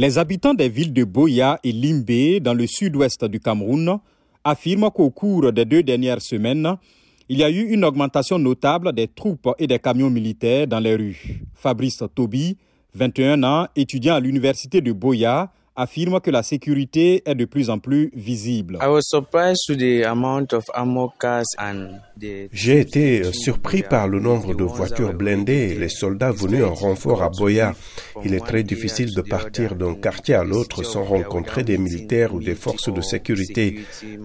Les habitants des villes de Boya et Limbe, dans le sud-ouest du Cameroun, affirment qu'au cours des deux dernières semaines, il y a eu une augmentation notable des troupes et des camions militaires dans les rues. Fabrice Toby, 21 ans, étudiant à l'université de Boya, affirme que la sécurité est de plus en plus visible. J'ai été surpris par le nombre de voitures blindées et les soldats venus en renfort à Boya. Il est très difficile de partir d'un quartier à l'autre sans rencontrer des militaires ou des forces de sécurité.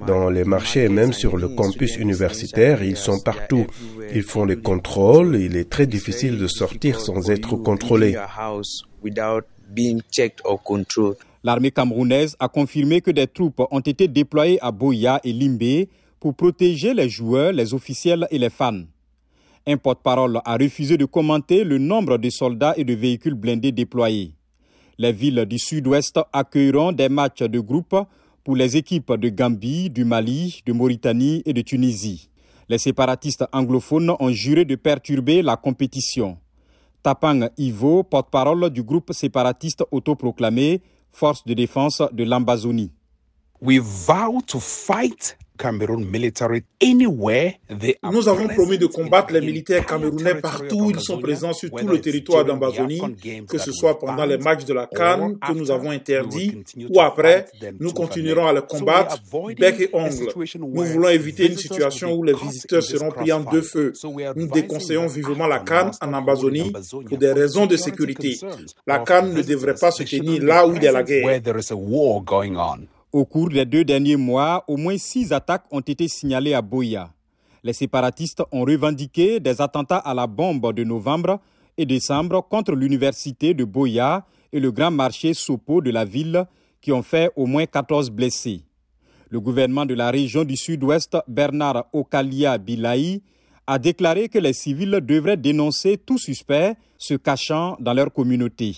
Dans les marchés et même sur le campus universitaire, ils sont partout. Ils font les contrôles. Il est très difficile de sortir sans être contrôlé. L'armée camerounaise a confirmé que des troupes ont été déployées à Boya et Limbe pour protéger les joueurs, les officiels et les fans. Un porte-parole a refusé de commenter le nombre de soldats et de véhicules blindés déployés. Les villes du sud-ouest accueilleront des matchs de groupe pour les équipes de Gambie, du Mali, de Mauritanie et de Tunisie. Les séparatistes anglophones ont juré de perturber la compétition. Tapang Ivo, porte-parole du groupe séparatiste autoproclamé, forces de défense de l'Ambazonie. We vow to fight nous avons promis de combattre les militaires camerounais partout où ils sont présents sur tout le territoire d'Ambazonie, que ce soit pendant les matchs de la Cannes que nous avons interdits ou après, nous continuerons à les combattre bec et ongle. Nous voulons éviter une situation où les visiteurs seront pris en deux feux. Nous déconseillons vivement la Cannes en Ambazonie pour des raisons de sécurité. La Cannes ne devrait pas se tenir là où il y a la guerre. Au cours des deux derniers mois, au moins six attaques ont été signalées à Boya. Les séparatistes ont revendiqué des attentats à la bombe de novembre et décembre contre l'université de Boya et le grand marché Sopo de la ville qui ont fait au moins 14 blessés. Le gouvernement de la région du sud-ouest, Bernard Okalia Bilaï, a déclaré que les civils devraient dénoncer tout suspect se cachant dans leur communauté.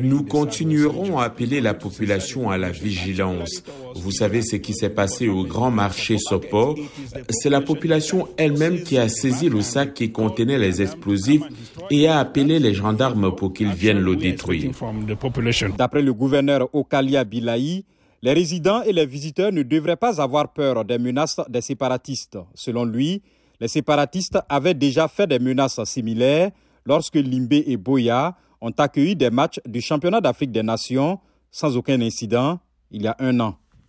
Nous continuerons à appeler la population à la vigilance. Vous savez ce qui s'est passé au grand marché Sopo C'est la population elle-même qui a saisi le sac qui contenait les explosifs et a appelé les gendarmes pour qu'ils viennent le détruire. D'après le gouverneur Okalia Bilaï, les résidents et les visiteurs ne devraient pas avoir peur des menaces des séparatistes. Selon lui, les séparatistes avaient déjà fait des menaces similaires lorsque Limbe et Boya ont accueilli des matchs du championnat d'Afrique des Nations sans aucun incident il y a un an.